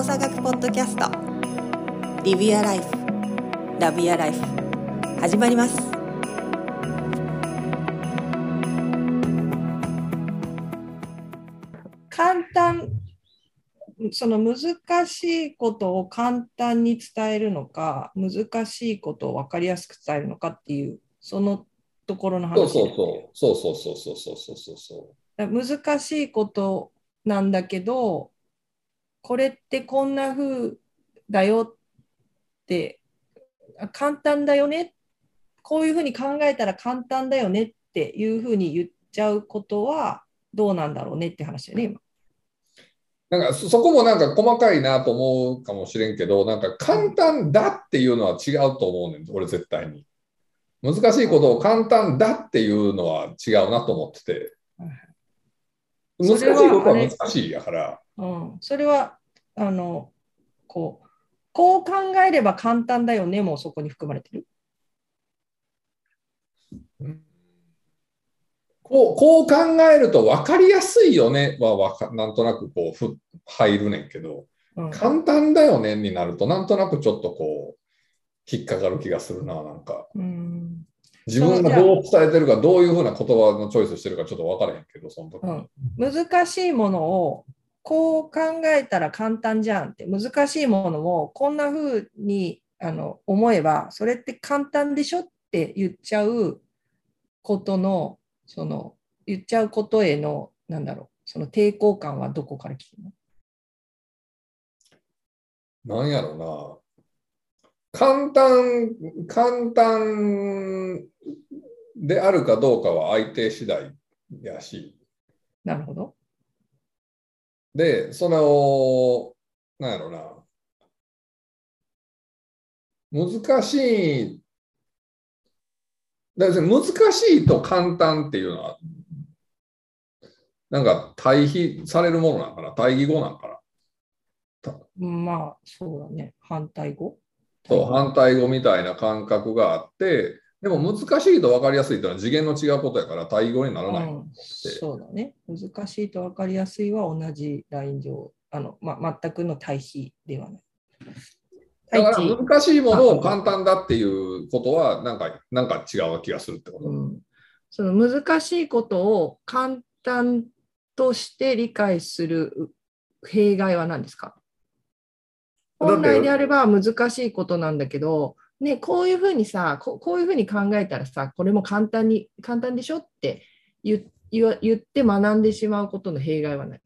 動作学ポッドキャストリビアライフラビアライフ始まります。簡単その難しいことを簡単に伝えるのか難しいことを分かりやすく伝えるのかっていうそのところの話、そうそうそう。そうそうそうそうそうそう難しいことなんだけどこれってこんな風だよって簡単だよねこういうふうに考えたら簡単だよねっていうふうに言っちゃうことはどうなんだろうねって話だよね今。なんかそこもなんか細かいなと思うかもしれんけど、なんか簡単だっていうのは違うと思うねん、俺絶対に。難しいことを簡単だっていうのは違うなと思ってて。難しいことは難しいやから。うん、それはあのこうこう考えれば簡単だよねもうそこに含まれてる？こうこう考えると分かりやすいよねはわかなんとなくこうふ入るねんけど、うん、簡単だよねになるとなんとなくちょっとこう引っかかる気がするななんか。うん自分がどう伝えてるかどういうふうな言葉のチョイスしてるかちょっと分からへんけどその時、うん、難しいものをこう考えたら簡単じゃんって難しいものをこんな風にあの思えばそれって簡単でしょって言っちゃうことのその言っちゃうことへのなんだろうその抵抗感はどこから来るの？なんやろな簡単簡単であるかどうかは相手次第やしなるほど。で、その、なんやろな、難しい、だ難しいと簡単っていうのは、なんか対比されるものなんかな、対義語なんかな。まあ、そうだね。反対語そう、反対語みたいな感覚があって、でも難しいと分かりやすいというのは次元の違うことやから対義語にならない。うん、そうだね。難しいと分かりやすいは同じライン上、あのま、全くの対比ではない。だから難しいものを簡単だっていうことはなんかなんか違う気がするってこと、うん、その難しいことを簡単として理解する弊害は何ですか？本来であれば難しいことなんだけど、ね、こういうふうにさこ、こういうふうに考えたらさ、これも簡単に、簡単でしょって言言言って学んでしまうことの弊害は何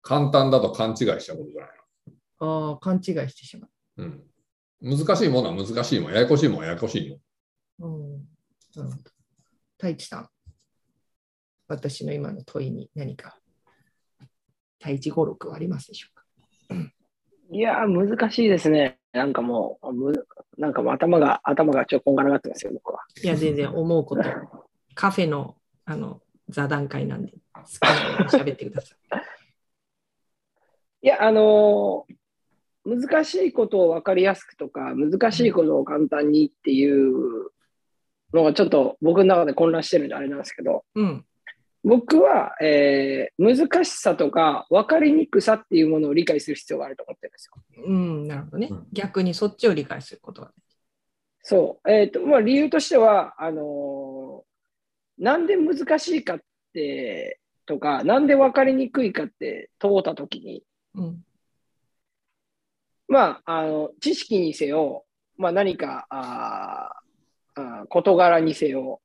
簡単だと勘違いしちゃうことじゃないの？ああ、勘違いしてしまう。うん。難しいものは難しいもん、ややこしいもんはややこしいもん。うん。なるほど。太一さん、私の今の問いに何か、太一語録はありますでしょうか？いやー、難しいですね。なんかもう、むなんかもう頭が、頭がちょっとこんがらがってますよ、僕は。いや、全然思うこと。カフェのあの座談会なんで、好きなように喋ってください。いや、あのー難しいことを分かりやすくとか、難しいことを簡単にっていうのがちょっと僕の中で混乱してるんであれなんですけど、うん、僕は、えー、難しさとか分かりにくさっていうものを理解する必要があると思ってるんですよ。うん、なるほどね。うん逆にそっちを理解することが、そう。えっ、と、まあ理由としては、あのーなんで難しいかって、とか、なんで分かりにくいかって問うたときに、うんまあ、あの、知識にせよ、まあ何か、あーあー事柄にせよ、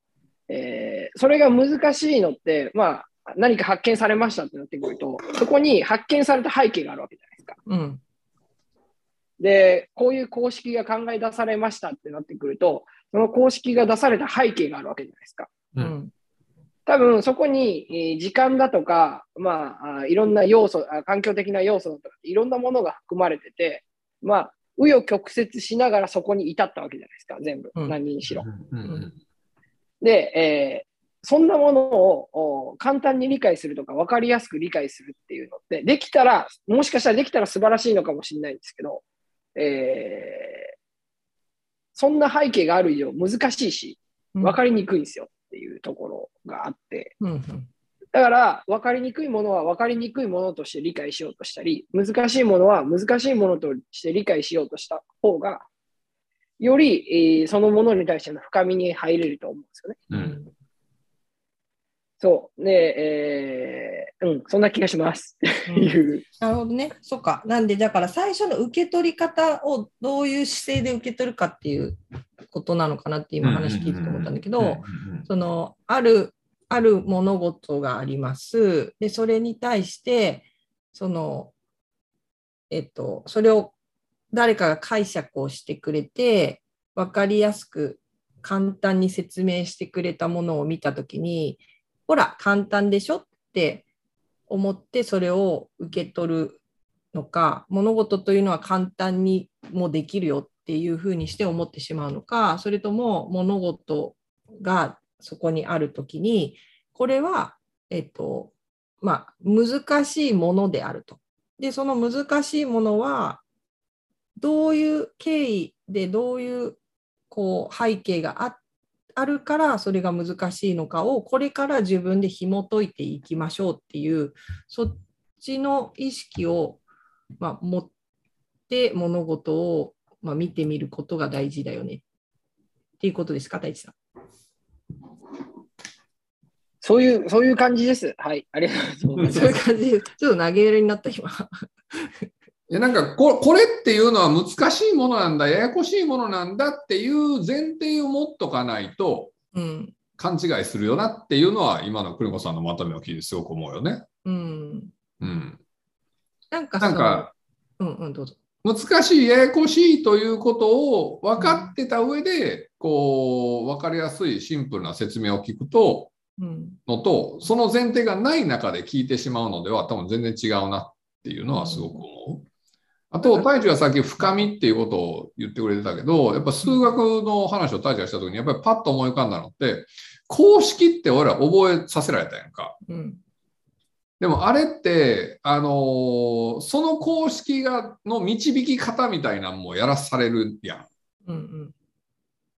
えーそれが難しいのって、まあ、何か発見されましたってなってくると、そこに発見された背景があるわけじゃないですか。うんで、こういう公式が考え出されましたってなってくると、その公式が出された背景があるわけじゃないですか。ううんん多分そこに、えー時間だとか、まあ、あいろんな要素あ、環境的な要素だとか、いろんなものが含まれてて、まあ、紆余曲折しながらそこに至ったわけじゃないですか、全部、うん何にしろ。うんうんで、えーそんなものをお簡単に理解するとか、分かりやすく理解するっていうのって、できたら、もしかしたらできたら素晴らしいのかもしれないんですけど、えーそんな背景がある以上難しいし、分かりにくいんですよっていうところがあって、うんうん。だから、分かりにくいものは分かりにくいものとして理解しようとしたり、難しいものは難しいものとして理解しようとした方が、より、えーそのものに対しての深みに入れると思うんですよね。うんそう。で、えーうん、そんな気がします。う。なるほどね。そうか。なんで、だから最初の受け取り方をどういう姿勢で受け取るかっていうことなのかなって今話聞いてて思ったんだけど、その、ある、ある物事があります。で、それに対して、その、えっと、それを誰かが解釈をしてくれて、分かりやすく簡単に説明してくれたものを見たときに、ほら、簡単でしょって思ってそれを受け取るのか、物事というのは簡単にもできるよっていうふうにして思ってしまうのか、それとも物事がそこにあるときに、これは、えっと、まあ、難しいものであると。で、その難しいものは、どういう経緯でどういうこう背景がああるからそれが難しいのかをこれから自分で紐解いていきましょうっていうそっちの意識を、まあ、持って物事を、まあ、見てみることが大事だよねっていうことですか、大地さん。そういう、そういう感じです。はい。ありがとうございます。そういう感じで、ちょっと投げやりになった今。いやなんかここれっていうのは難しいものなんだ、ややこしいものなんだっていう前提を持っとかないとうん。勘違いするよなっていうのは今の邦子さんのまとめを聞いてすごく思うよね。うん。うん、なんかなんかうんうん、どうぞ。難しい、ややこしいということを分かってた上で、こう分かりやすいシンプルな説明を聞くとうん。のと、その前提がない中で聞いてしまうのでは多分全然違うなっていうのはすごく思う。あと、太一がさっき深みっていうことを言ってくれてたけど、やっぱ数学の話を太一がしたときに、やっぱりパッと思い浮かんだのって、公式って俺ら覚えさせられたやんか。うん。でもあれって、あのーその公式がの導き方みたいなのもやらされるやん。うんうん。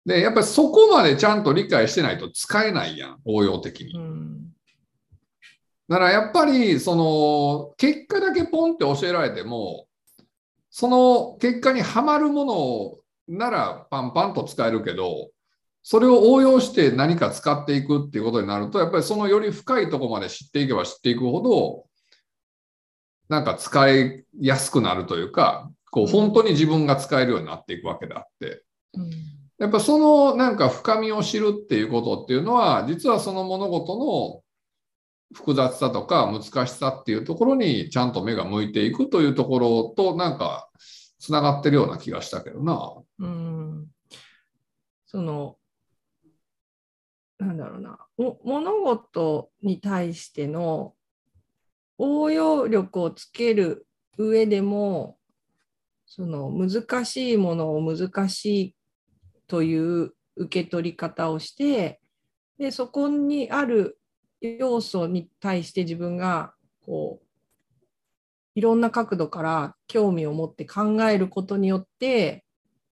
で、やっぱりそこまでちゃんと理解してないと使えないやん、応用的に。うん。だからやっぱり、その、結果だけポンって教えられても、その結果にはまるものならパンパンと使えるけど、それを応用して何か使っていくっていうことになると、やっぱりそのより深いところまで知っていけば知っていくほど、なんか使いやすくなるというか、こう本当に自分が使えるようになっていくわけであって、うん。やっぱそのなんか深みを知るっていうことっていうのは、実はその物事の複雑さとか難しさっていうところにちゃんと目が向いていくというところとなんかつながってるような気がしたけどな。うん。その、なんだろうな、お物事に対しての応用力をつける上でも、その難しいものを難しいという受け取り方をして、で、そこにある要素に対して自分がこういろんな角度から興味を持って考えることによって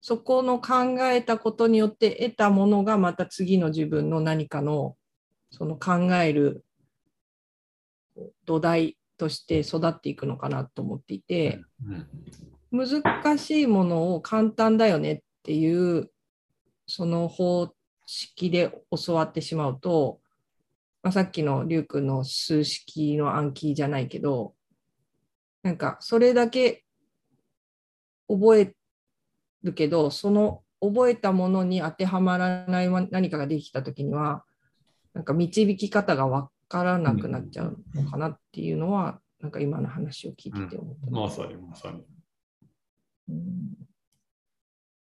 そこの考えたことによって得たものがまた次の自分の何かのその考える土台として育っていくのかなと思っていて難しいものを簡単だよねっていうその方式で教わってしまうと、まあ、さっきのリュウ君の数式の暗記じゃないけどなんかそれだけ覚えるけどその覚えたものに当てはまらない何かができた時にはなんか導き方が分からなくなっちゃうのかなっていうのは、なんか今の話を聞いてて思った、まさにまさに。うん。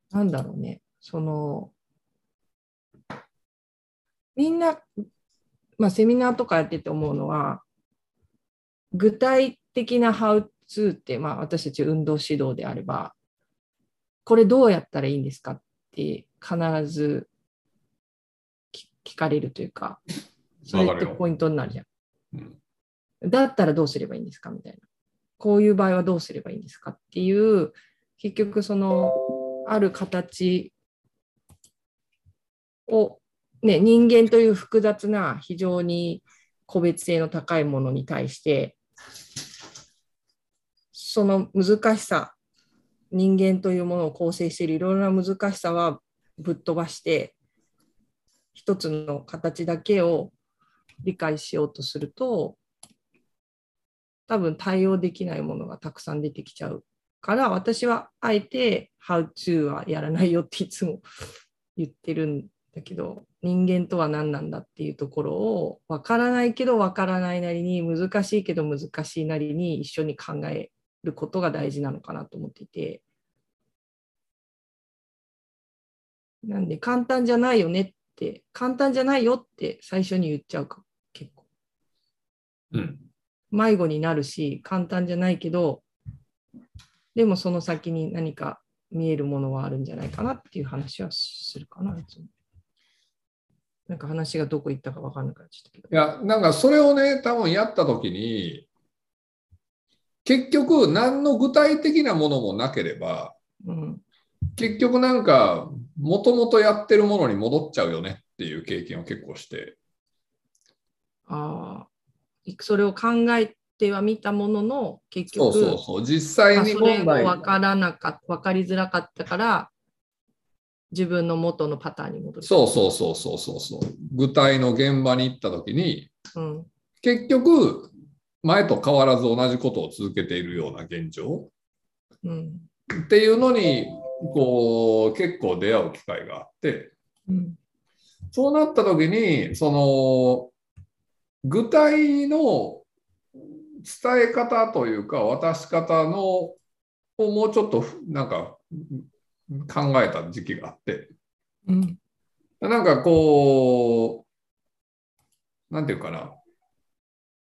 なんだろうね、その、みんな、まあ、セミナーとかやってて思うのは、具体的なハウツーって、まあ、私たち運動指導であれば、これどうやったらいいんですかって必ず聞聞かれるというか、それってポイントになるじゃん。うんだったらどうすればいいんですかみたいな。こういう場合はどうすればいいんですかっていう、結局その、ある形を、ね、人間という複雑な非常に個別性の高いものに対してその難しさ人間というものを構成しているいろいろな難しさはぶっ飛ばして一つの形だけを理解しようとすると多分対応できないものがたくさん出てきちゃうから私はあえて「How to」はやらないよっていつも言ってるんだけど人間とは何なんだっていうところを分からないけど分からないなりに難しいけど難しいなりに一緒に考えることが大事なのかなと思っていてなんで簡単じゃないよねって簡単じゃないよって最初に言っちゃうか結構うん。迷子になるし簡単じゃないけどでもその先に何か見えるものはあるんじゃないかなっていう話はするかな。いつもなんか話がどこ行ったか分かんなくなっちゃったけど。いや、なんかそれをね、多分やったときに、結局、何の具体的なものもなければ、うん、結局なんか、もともとやってるものに戻っちゃうよねっていう経験を結構して。ああ、それを考えてはみたものの、結そう局、そうそう。実際に問題。分からなかった、分かりづらかったから、自分の元のパターンに戻る。そうそうそうそうそうそう。具体の現場に行ったときに、うん。結局、前と変わらず同じことを続けているような現状うん。っていうのに、こう、結構出会う機会があって、うん。そうなった時に、その、具体の伝え方というか、渡し方の、をもうちょっと、なんか、考えた時期があって、うん。なんかこう、なんていうかな、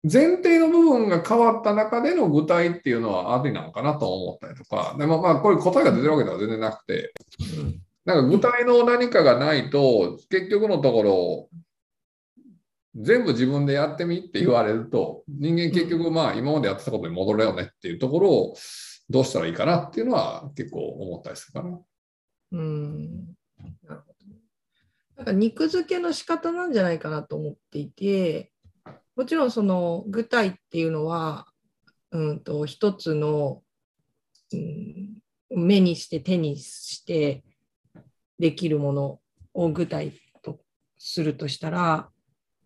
前提の部分が変わった中での具体っていうのはありなのかなと思ったりとか、でもまあ、これ答えが出てるわけでは全然なくて、うん。なんか具体の何かがないと、結局のところ、全部自分でやってみって言われると、人間結局まあ今までやってたことに戻れよねっていうところをどうしたらいいかなっていうのは結構思ったりするかな。うんなるほど。なんか肉付けの仕方なんじゃないかなと思っていて、もちろんその具体っていうのは、うんと一つの、うん、目にして手にしてできるものを具体とするとしたら、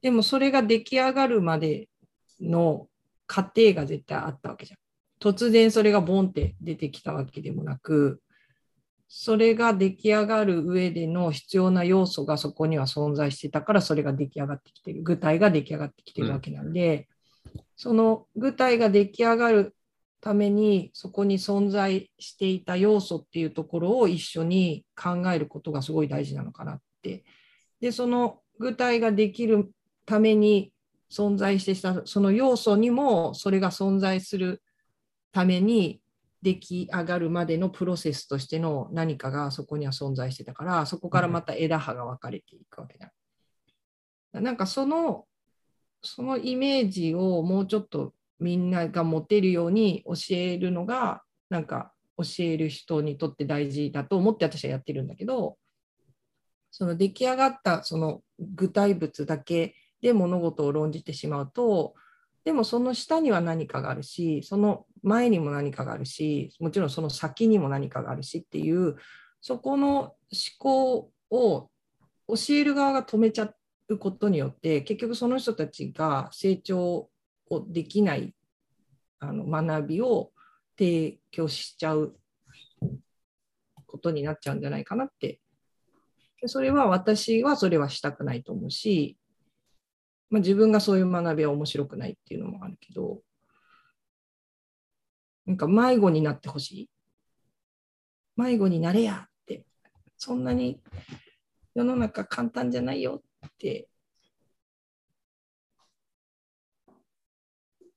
でもそれが出来上がるまでの過程が絶対あったわけじゃん。突然それがボンって出てきたわけでもなく、それが出来上がる上での必要な要素がそこには存在してたからそれが出来上がってきてる具体が出来上がってきてるわけなんで、その具体が出来上がるためにそこに存在していた要素っていうところを一緒に考えることがすごい大事なのかなって。でその具体ができるために存在してきたその要素にもそれが存在するために出来上がるまでのプロセスとしての何かがそこには存在してたからそこからまた枝葉が分かれていくわけだ。なんかそのそのイメージをもうちょっとみんなが持てるように教えるのがなんか教える人にとって大事だと思って私はやってるんだけどその出来上がったその具体物だけで物事を論じてしまうとでもその下には何かがあるしその前にも何かがあるしもちろんその先にも何かがあるしっていうそこの思考を教える側が止めちゃうことによって結局その人たちが成長をできないあの学びを提供しちゃうことになっちゃうんじゃないかなって。でそれは私はそれはしたくないと思うしまあ、自分がそういう学びは面白くないっていうのもあるけど、なんか迷子になってほしい。迷子になれやって、そんなに世の中簡単じゃないよって。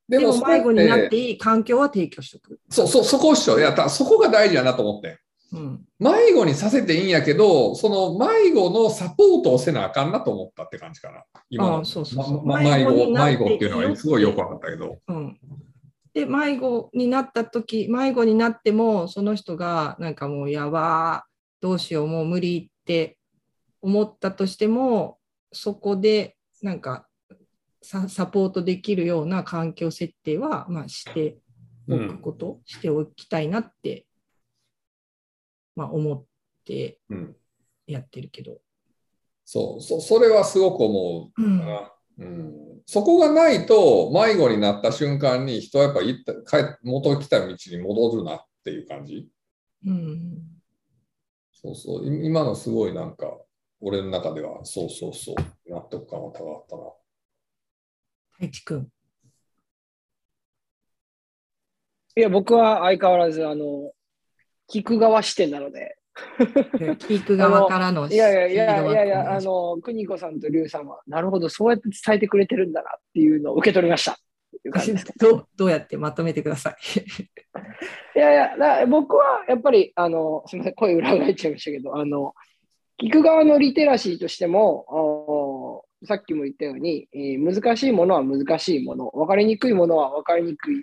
でも迷子になっていい環境は提供しておく。そうそう、そこっしょ。いや、たそこが大事やなと思って。うん。迷子にさせていいんやけど、その迷子のサポートをせなあかんなと思ったって感じかな。今のああそうそうそうまま迷子迷子っていうのはすごいよく分かったけど。うん、で迷子になった時迷子になってもその人がなんかもうやばーどうしようもう無理って思ったとしてもそこでなんかササポートできるような環境設定は、まあ、しておくこと、しておきたいなって、まあ、思ってうん。やってるけど。そう、そそれはすごく思ううん。うん、そこがないと迷子になった瞬間に人はやっぱ行った帰っ元来た道に戻るなっていう感じ？うんそうそう。い今のすごいなんか、俺の中ではそうそうそう、納得感は高かったな。太一君。いや、僕は相変わらず、あの、聞く側視点なので、聞く側からのいやいやいやいやいや、あの、邦子さんと劉さんは、なるほど、そうやって伝えてくれてるんだなっていうのを受け取りました。どうどうやってまとめてください。いやいや、だ僕はやっぱり、あの、すみません、声裏返っちゃいましたけど、あの、聞く側のリテラシーとしても、おさっきも言ったように、えー難しいものは難しいもの、分かりにくいものは分かりにくい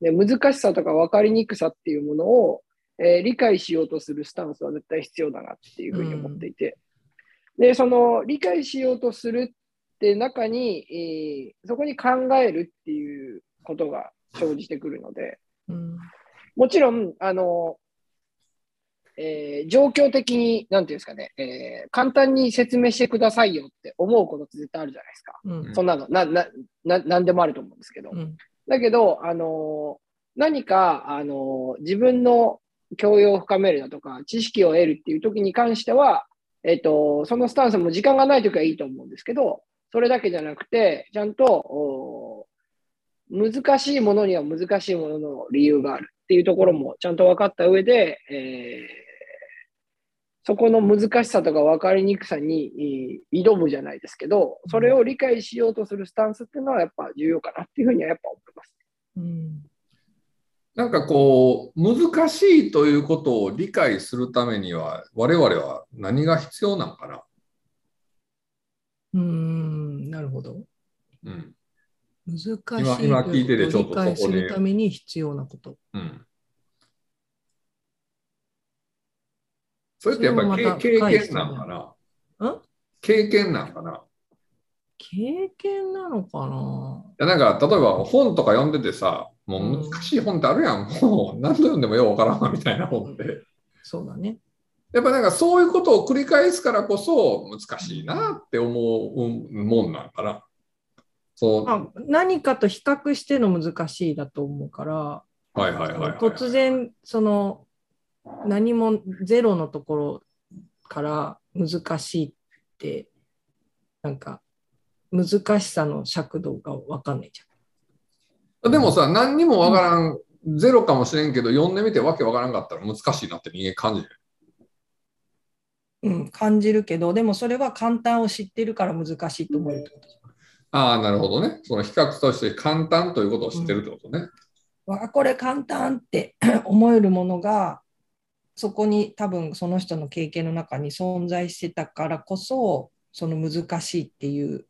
もの、で難しさとか分かりにくさっていうものを、えー理解しようとするスタンスは絶対必要だなっていうふうに思っていて、で、その理解しようとするって中に、えーそこに考えるっていうことが生じてくるので、うん。もちろん、あの、えー状況的に、なんていうんですかね、えー簡単に説明してくださいよって思うことって絶対あるじゃないですか。うん。そんなの、な、な、な、なんでもあると思うんですけど。うん。だけど、あの何か、あの自分の教養を深めるだとか、知識を得るっていう時に関しては、えっ、と、そのスタンスも時間がない時はいいと思うんですけど、それだけじゃなくて、ちゃんと、難しいものには難しいものの理由があるっていうところもちゃんと分かった上で、えーそこの難しさとか分かりにくさに挑むじゃないですけど、それを理解しようとするスタンスっていうのはやっぱ重要かなっていうふうにはやっぱ思います。うんなんかこう、難しいということを理解するためには、我々は何が必要なのかな？うんなるほど。うん。難しい今今聞いててちょっと理解するために必要なこと。うん。それってやっぱり経験なんかな？ん？経験なんかな？経験なのかな？いやなんか例えば本とか読んでてさ、もう難しい本ってあるやん、もう何度読んでもようわからんわみたいな本って。そうだね。やっぱなんかそういうことを繰り返すからこそ難しいなって思うもんなんかな。そう。あ何かと比較しての難しいだと思うから、はいはいはいはい、突然その何もゼロのところから難しいってなんか難しさの尺度が分かんないじでもさ、何にもわからん、ゼロかもしれんけど、読んでみてわけわからんかったら難しいなって人間感じる。うん、感じるけどでもそれは簡単を知ってるから難しいと思うってことじああ、なるほどね。その比較として簡単ということを知ってるってことね。ゃん。わこれ簡単って 思えるものがそこに多分その人の経験の中に存在してたからこそその難しいっていう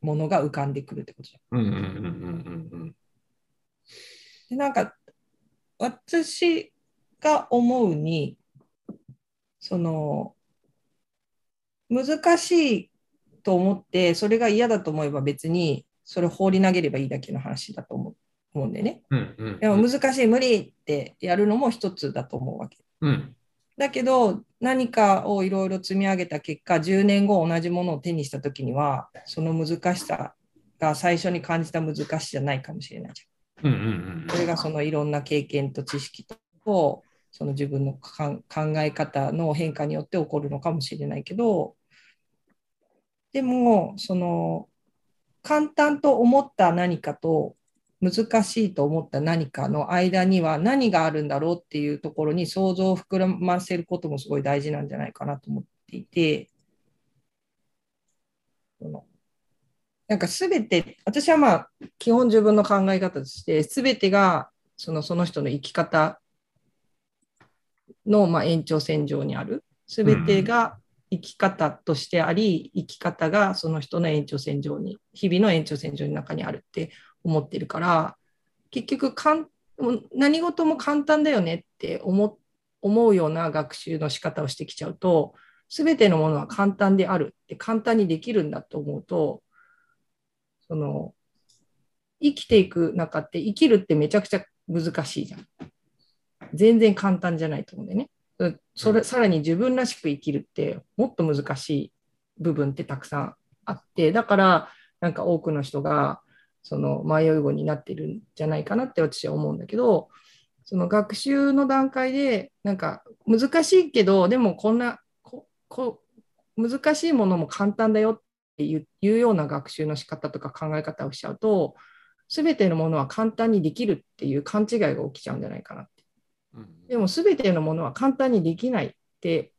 ものが浮かんでくるってことじゃん。うんうんうんうんうんでなんか私が思うにその難しいと思ってそれが嫌だと思えば別にそれを放り投げればいいだけの話だと思う思うんでね。うんうんうんでも難しい無理ってやるのも一つだと思うわけ。うんだけど何かをいろいろ積み上げた結果10年後同じものを手にした時にはその難しさが最初に感じた難しさじゃないかもしれないじゃん。うんうんうんそれがそのいろんな経験と知識とその自分の考え方の変化によって起こるのかもしれないけどでもその簡単と思った何かと難しいと思った何かの間には何があるんだろうっていうところに想像を膨らませることもすごい大事なんじゃないかなと思っていて。そのなんか全て私はまあ基本自分の考え方として全てがそのその人の生き方のまあ延長線上にある。全てが生き方としてあり生き方がその人の延長線上に日々の延長線上の中にあるって思ってるから結局かん何事も簡単だよねって思思うような学習の仕方をしてきちゃうと全てのものは簡単であるって簡単にできるんだと思うとその生きていく中って生きるってめちゃくちゃ難しいじゃん。全然簡単じゃないと思うんでね。それさらに自分らしく生きるってもっと難しい部分ってたくさんあってだからなんか多くの人がその迷い子になってるんじゃないかなって私は思うんだけどその学習の段階でなんか難しいけどでもこんなここ難しいものも簡単だよっていういうような学習の仕方とか考え方をしちゃうと全てのものは簡単にできるっていう勘違いが起きちゃうんじゃないかなって。でも全てのものは簡単にできないって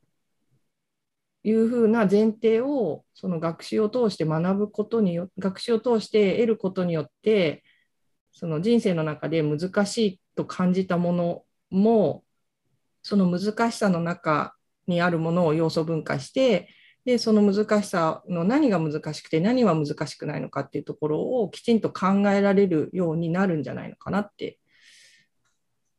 いうふうな前提をその学習を通して学ぶことによ学習を通して得ることによってその人生の中で難しいと感じたものもその難しさの中にあるものを要素分解してでその難しさの何が難しくて何は難しくないのかっていうところをきちんと考えられるようになるんじゃないのかなって。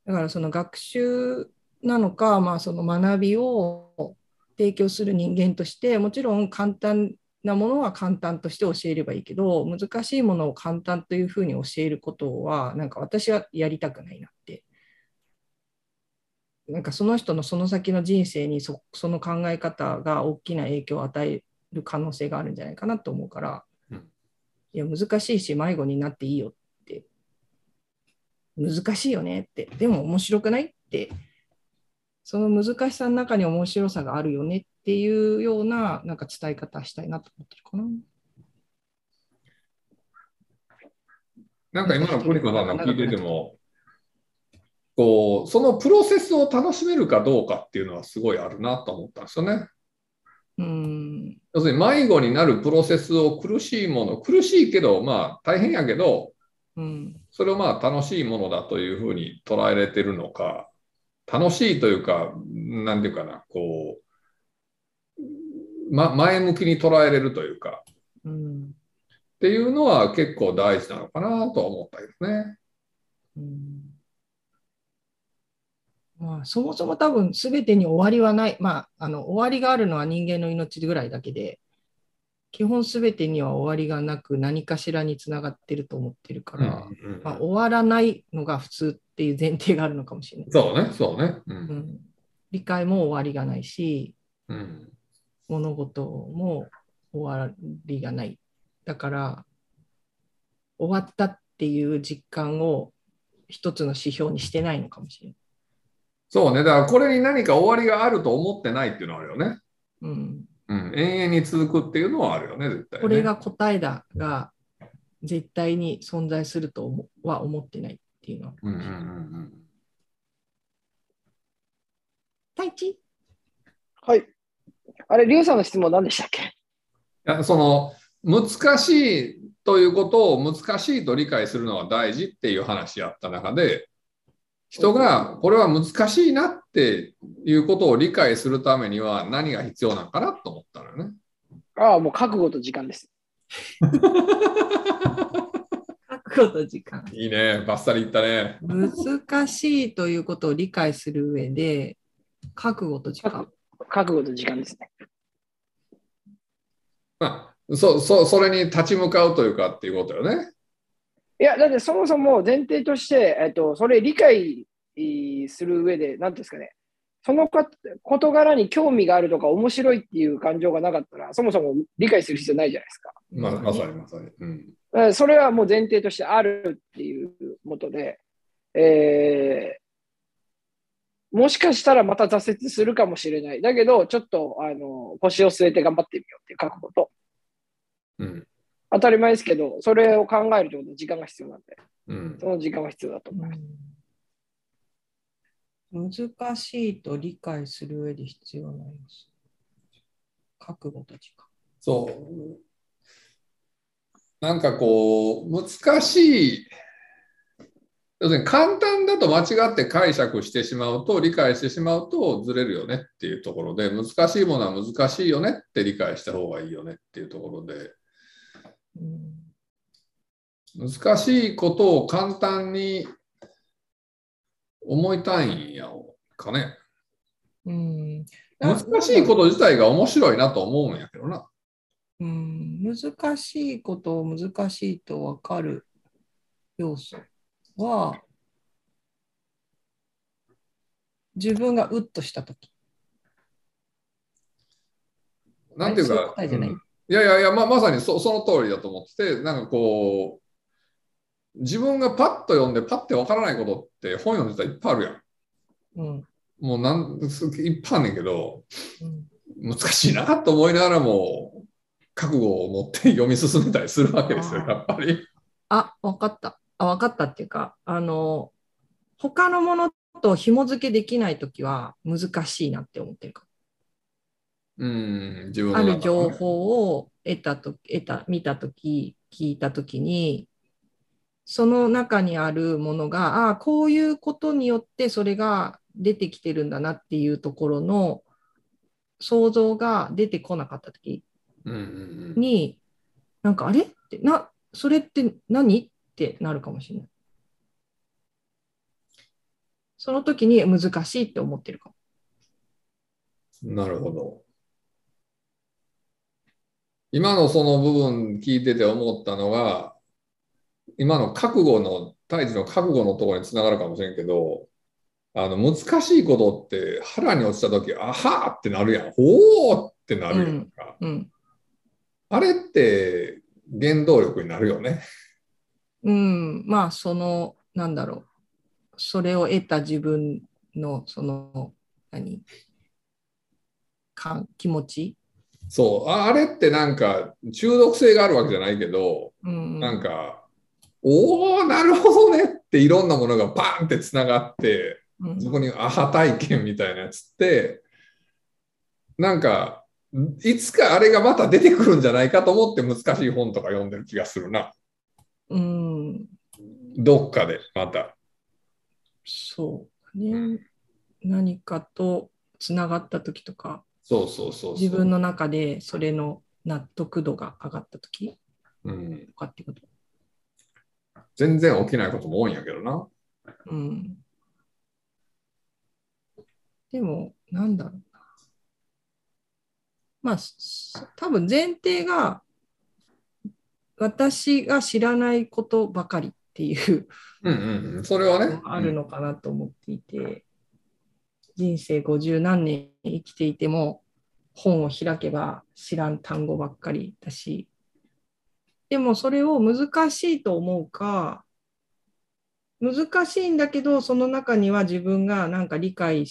だからその学習なのか、まあ、その学びを提供する人間としてもちろん簡単なものは簡単として教えればいいけど難しいものを簡単というふうに教えることはなんか私はやりたくないなって。なんかその人のその先の人生にそその考え方が大きな影響を与える可能性があるんじゃないかなと思うから、うん。いや難しいし迷子になっていいよって。難しいよねって。でも面白くないってその難しさの中に面白さがあるよねっていうようななんか伝え方したいなと思ってるかな。なんか今のクリコさんの聞いてても、こう、そのプロセスを楽しめるかどうかっていうのはすごいあるなと思ったんですよね。うん要するに迷子になるプロセスを苦しいもの、苦しいけど、まあ大変やけど、うんそれをまあ楽しいものだというふうに捉えれてるのか、楽しいというか、なんていうかな、こう、ま、前向きに捉えれるというか、うんっていうのは結構大事なのかなとは思ったけどね。うん。まあ、そもそも多分全てに終わりはない、まあ、あの終わりがあるのは人間の命ぐらいだけで。基本全てには終わりがなく何かしらにつながってると思ってるから、うんうんまあ、終わらないのが普通っていう前提があるのかもしれない。そうね、そうね。う。うんん、理解も終わりがないしうん。物事も終わりがない。だから終わったっていう実感を一つの指標にしてないのかもしれない。そうね。だからこれに何か終わりがあると思ってないっていうのはあるよね。うんうん。永遠に続くっていうのはあるよね、絶対、ね。これが答えだが絶対に存在すると思は思ってないっていうのは。うんうんうんうん。太一はい。あれ、リュウさんの質問何でしたっけ？いやその難しいということを難しいと理解するのは大事っていう話やった中で人がこれは難しいなっていうことを理解するためには何が必要なのかなと思ったのよね。ああ、もう覚悟と時間です。覚悟と時間。いいね、バッサリ言ったね。難しいということを理解する上で覚悟と時間。覚悟と時間ですね。まあ、そそそれに立ち向かうというかっていうことよね。いや、だってそもそも前提として、えっと、それ理解する上で、なんていうんですかね、そのか事柄に興味があるとか面白いっていう感情がなかったら、そもそも理解する必要ないじゃないですか。ままさにまさに。うんそれはもう前提としてあるっていうことで、えーもしかしたらまた挫折するかもしれない。だけど、ちょっとあの腰を据えて頑張ってみようっていう覚悟と、うん当たり前ですけど、それを考えるってことは時間が必要なんで、うんその時間は必要だと思います。うん難しいと理解する上で必要な要素。覚悟と時間。そう。なんかこう、難しい、要するに簡単だと間違って解釈してしまうと、理解してしまうとずれるよねっていうところで、難しいものは難しいよねって理解した方がいいよねっていうところで、うん難しいことを簡単に思いたいんやかね。うん難しいこと自体が面白いなと思うんやけどな。うん、難しいことを難しいと分かる要素は、自分がうっとしたとき。なんていうか、いやいやいや、ままさにそその通りだと思ってて、なんかこう、自分がパッと読んで、パッてわからないことって本読んでたらいっぱいあるやん。うんもうなんすいっぱいあんねんけど、うん難しいなと思いながらも、覚悟を持って読み進めたりするわけですよ、やっぱり。あ、分かった。あ、分かったっていうか、あの、他のものと紐付けできないときは難しいなって思ってるかうん、自分のある情報を得たと得た見たとき聞いたときにその中にあるものがああこういうことによってそれが出てきてるんだなっていうところの想像が出てこなかったときうんうんうんになんかあれってなそれって何ってなるかもしれない。その時に難しいって思ってるかも。なるほど。今のその部分聞いてて思ったのが、今の覚悟の、胎児の覚悟のところにつながるかもしれんけど、あの難しいことって腹に落ちた時、あはーってなるやん。おーってなるやんか。うん。あれって原動力になるよね。うん、まあそのなんだろうそれを得た自分のその何？か気持ち、そう。ああれってなんか中毒性があるわけじゃないけど、うん、なんか、おー、なるほどねっていろんなものがパーンってつながって、うんそこにアハ体験みたいなやつって、なんか、いつかあれがまた出てくるんじゃないかと思って難しい本とか読んでる気がするな。うん、どっかでまた。そうね何かとつながった時とかそうそうそう。自分の中でそれの納得度が上がった時うん。とかってこと、全然起きないことも多いんやけどな。うん、でもなんだろうなまあす多分前提が私が知らないことばかりっていううんうんうん。それはね。あるのかなと思っていて、人生50何年生きていても本を開けば知らん単語ばっかりだし。でもそれを難しいと思うか難しいんだけどその中には自分がなんか理解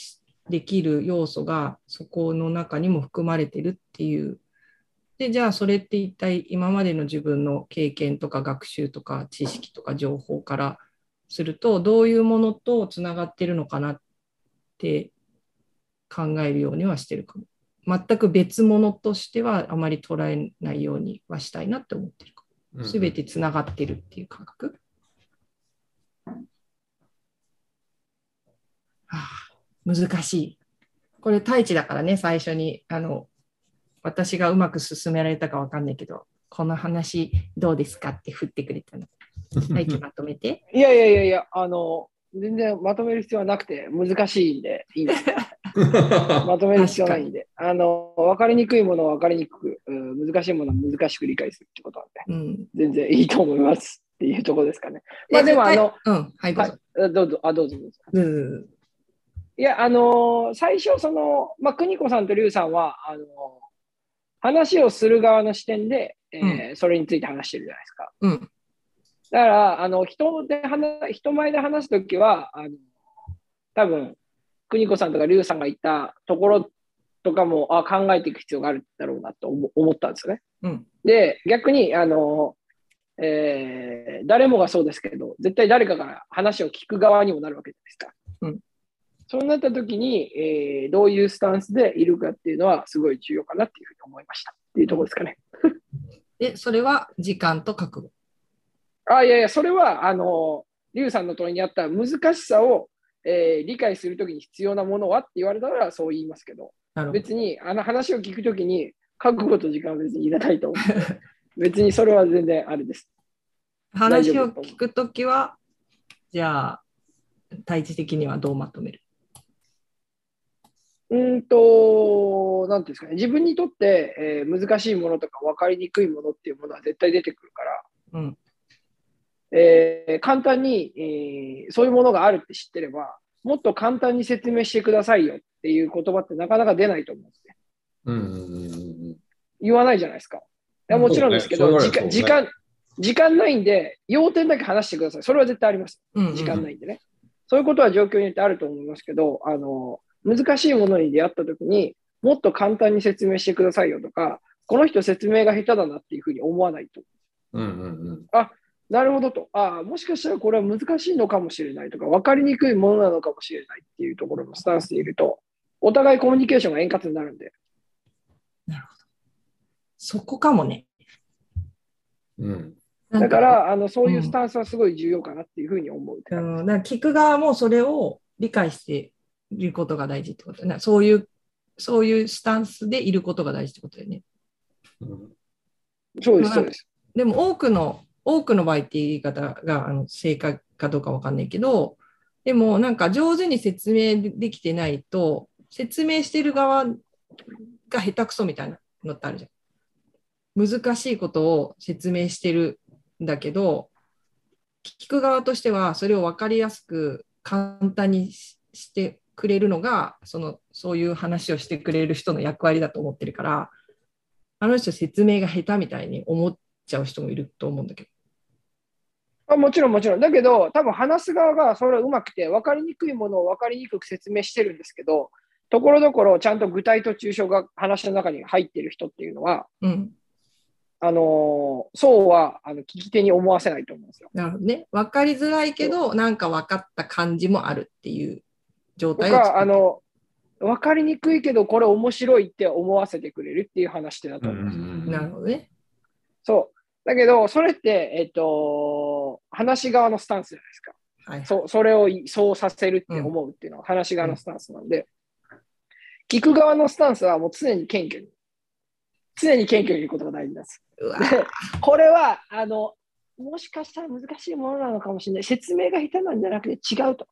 できる要素がそこの中にも含まれてるっていう。でじゃあそれって一体今までの自分の経験とか学習とか知識とか情報からするとどういうものとつながってるのかなって考えるようにはしてるかも。全く別物としてはあまり捉えないようにはしたいなって思ってるかうんも。すべてつながってるっていう感覚。はあ、難しい。これ太一だからね、最初にあの私がうまく進められたかわかんないけど、この話どうですかって振ってくれたの。太一まとめて。いやいやいやいや、あの、全然まとめる必要はなくて、難しいんで、いいんです。まとめる必要ないんで、あの、分かりにくいものは分かりにくく、うん難しいものは難しく理解するってことなんで、うん。全然いいと思いますっていうところですかね。まあでも、あの、うん、はい、どうはいぞ。あどうぞ、あ、どうぞどうぞ。うんうんいや、あの最初、その、まあ、邦子さんと劉さんは、あの話をする側の視点で、えーそれについて話してるじゃないですか。うん。だから、あの人で話人前で話すときは、あの多分邦子さんとか劉さんが言ったところとかもあ考えていく必要があるだろうなと思思ったんですよね。うん。で、逆に、あの、えー誰もがそうですけど、絶対誰かから話を聞く側にもなるわけじゃないですか。うんそうなった時に、えーどういうスタンスでいるかっていうのはすごい重要かなっていうふうに思いましたっていうところですかね。で、それは時間と覚悟。あ、いやいや、それは、あの、リュウさんの問いにあった難しさを、えー理解するときに必要なものはって言われたらそう言いますけど、ど。別にあの話を聞くときに覚悟と時間は別にいらないと思う。別にそれは全然あれです。話を聞くときは、じゃあ、対峙的にはどうまとめる？うんと、なんていうんですかね、自分にとって、えー難しいものとか分かりにくいものっていうものは絶対出てくるから、うん。えー簡単に、えーそういうものがあるって知ってれば、もっと簡単に説明してくださいよっていう言葉ってなかなか出ないと思うんですね。うん言わないじゃないですか。いやもちろんですけど、ね時間、時間、時間ないんで、要点だけ話してください。それは絶対あります。うん。時間ないんでね。そういうことは状況によってあると思いますけど、あの、難しいものに出会ったときにもっと簡単に説明してくださいよとか、この人説明が下手だなっていうふうに思わないと。うんうんうんなるほどと。ああ、もしかしたらこれは難しいのかもしれないとか、分かりにくいものなのかもしれないっていうところのスタンスでいると、お互いコミュニケーションが円滑になるんで。そこかもね。うんだから、あのそういうスタンスはすごい重要かなっていうふうに思う。うん、だから聞く側もそれを理解していることが大事ってことだね。そういう、そういうスタンスでいることが大事ってことだよね。うんそうです、そうです。でも多くの、多くの場合っていう言い方があの正解かどうかわかんないけど、でもなんか上手に説明できてないと、説明してる側が下手くそみたいなのってあるじゃん。難しいことを説明してるんだけど、聞く側としてはそれを分かりやすく簡単にししてくれるのがそのそういう話をしてくれる人の役割だと思ってるからあの人説明が下手みたいに思っちゃう人もいると思うんだけど。あもちろん、もちろん。だけど、多分話す側がそれはうまくて、分かりにくいものを分かりにくく説明してるんですけど、ところどころちゃんと具体と抽象が話の中に入ってる人っていうのは、うん、あのーそうはあの聞き手に思わせないと思うんですよ。なるほどね。分かりづらいけどなんか分かった感じもあるっていう状と態を作るか、あの、分かりにくいけど、これ面白いって思わせてくれるっていう話ってだとうん思うんですよ。うんなるほどね。そう。だけど、それって、えっと、話し側のスタンスじゃないですか。はい。そそれをいそうさせるって思うっていうのは話し側のスタンスなんで、聞く側のスタンスはもう常に謙虚に、常に謙虚にいることが大事です。これは、あの、もしかしたら難しいものなのかもしれない。説明が下手なんじゃなくて違うと。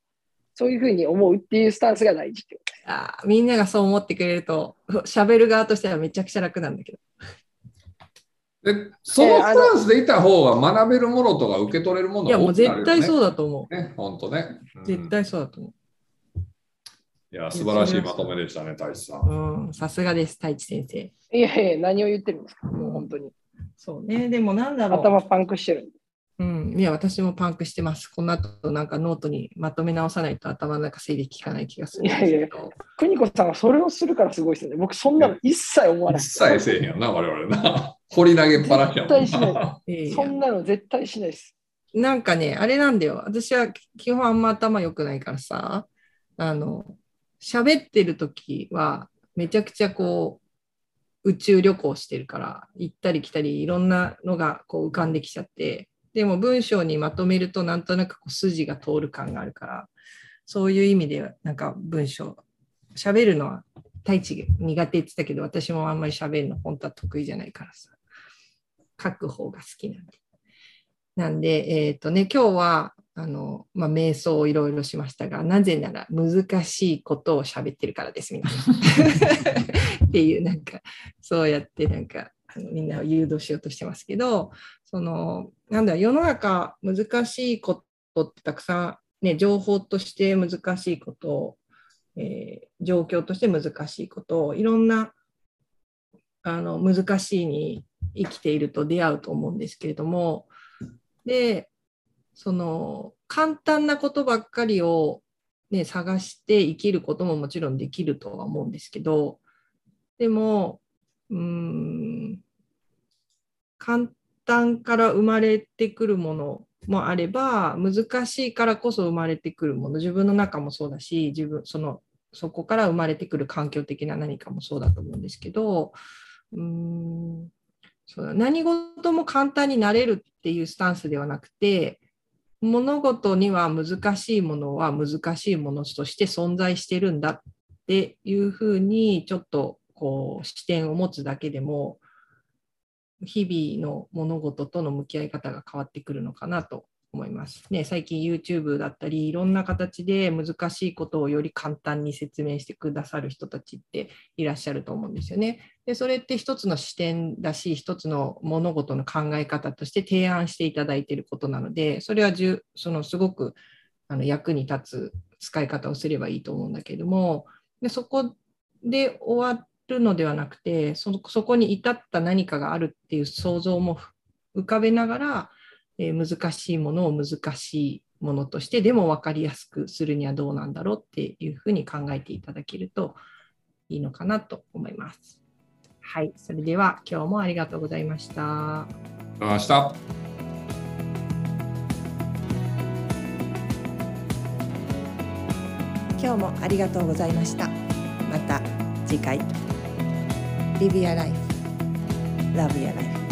そういうふうに思うっていうスタンスが大事ってこと。あーみんながそう思ってくれると喋る側としてはめちゃくちゃ楽なんだけど。でそのスタンスでいた方が学べるものとか受け取れるものいやもう絶対うそうだと思ね。本当ね。うう。ん絶対そうだと思いや、素晴らしいまとめでしたね、大志さん。う。うん、さすがです、太一先生。いやいや、何を言ってるんですかもう本当に。そうね、でもなんだろう。頭パンクしてる。うん、いや、私もパンクしてます。この後なんかノートにまとめ直さないと頭の中整理効かない気がするんですけど。いやいや邦子さんがそれをするからすごいですよね。僕、そんなの一切思わない。一切せえへんよな、我々な。掘り投げっぱなしやもん絶対しないそんなの絶対しないです。なんかね、あれなんだよ。私は基本あんま頭良くないからさ、あの、喋ってる時はめちゃくちゃこう、宇宙旅行してるから、行ったり来たりいろんなのがこう浮かんできちゃって、でも文章にまとめるとなんとなくこう筋が通る感があるから、そういう意味でなんか文章、喋るのは太一が苦手って言ってたけど、私もあんまり喋るの本当は得意じゃないからさ、書く方が好きなんで。なんで、えっ、とね、今日は、あの、まあ、瞑想をいろいろしましたが、なぜなら難しいことを喋ってるからです、皆さん。っていう、なんか、そうやって、なんか、あのみんなを誘導しようとしてますけど、その、なんだ、世の中難しいことってたくさん、ね、情報として難しいこと、えー状況として難しいことを、いろんな、あの、難しいに生きていると出会うと思うんですけれども、で、その簡単なことばっかりを、ね、探して生きることももちろんできるとは思うんですけど、でも、うーん、簡単から生まれてくるものもあれば、難しいからこそ生まれてくるもの、自分の中もそうだし、自分、その、そこから生まれてくる環境的な何かもそうだと思うんですけど、うーん、そうだ何事も簡単になれるっていうスタンスではなくて物事には難しいものは難しいものとして存在してるんだっていうふうにちょっとこう視点を持つだけでも日々の物事との向き合い方が変わってくるのかなと思います。ね、最近 YouTube だったり、いろんな形で難しいことをより簡単に説明してくださる人たちっていらっしゃると思うんですよね。で、それって一つの視点だし、一つの物事の考え方として提案していただいていることなので、それはじゅそのすごくあの役に立つ使い方をすればいいと思うんだけども、でそこで終わってるのではなくてその、そこに至った何かがあるっていう想像も浮かべながら、えー難しいものを難しいものとしてでも分かりやすくするにはどうなんだろうっていうふうに考えていただけるといいのかなと思います。はい、それでは今日もありがとうございました。明日今日もありがとうございましたまた次回 Live your life. Love your life